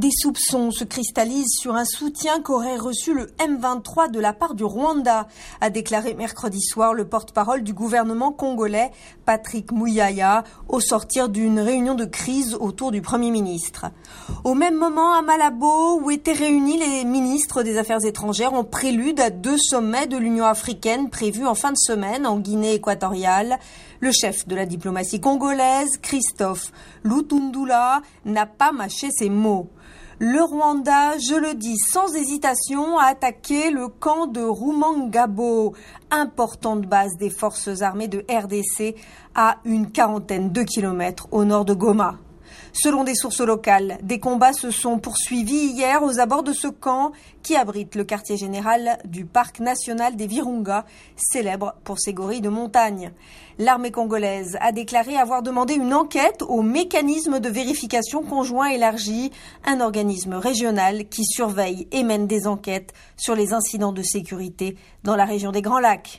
Des soupçons se cristallisent sur un soutien qu'aurait reçu le M23 de la part du Rwanda, a déclaré mercredi soir le porte-parole du gouvernement congolais, Patrick Mouyaya, au sortir d'une réunion de crise autour du Premier ministre. Au même moment, à Malabo, où étaient réunis les ministres des Affaires étrangères, en prélude à deux sommets de l'Union africaine prévus en fin de semaine en Guinée équatoriale, le chef de la diplomatie congolaise, Christophe Lutundula, n'a pas mâché ses mots. Le Rwanda, je le dis sans hésitation, a attaqué le camp de Rumangabo, importante base des forces armées de RDC à une quarantaine de kilomètres au nord de Goma. Selon des sources locales, des combats se sont poursuivis hier aux abords de ce camp qui abrite le quartier général du parc national des Virunga, célèbre pour ses gorilles de montagne. L'armée congolaise a déclaré avoir demandé une enquête au mécanisme de vérification conjoint élargi, un organisme régional qui surveille et mène des enquêtes sur les incidents de sécurité dans la région des Grands Lacs.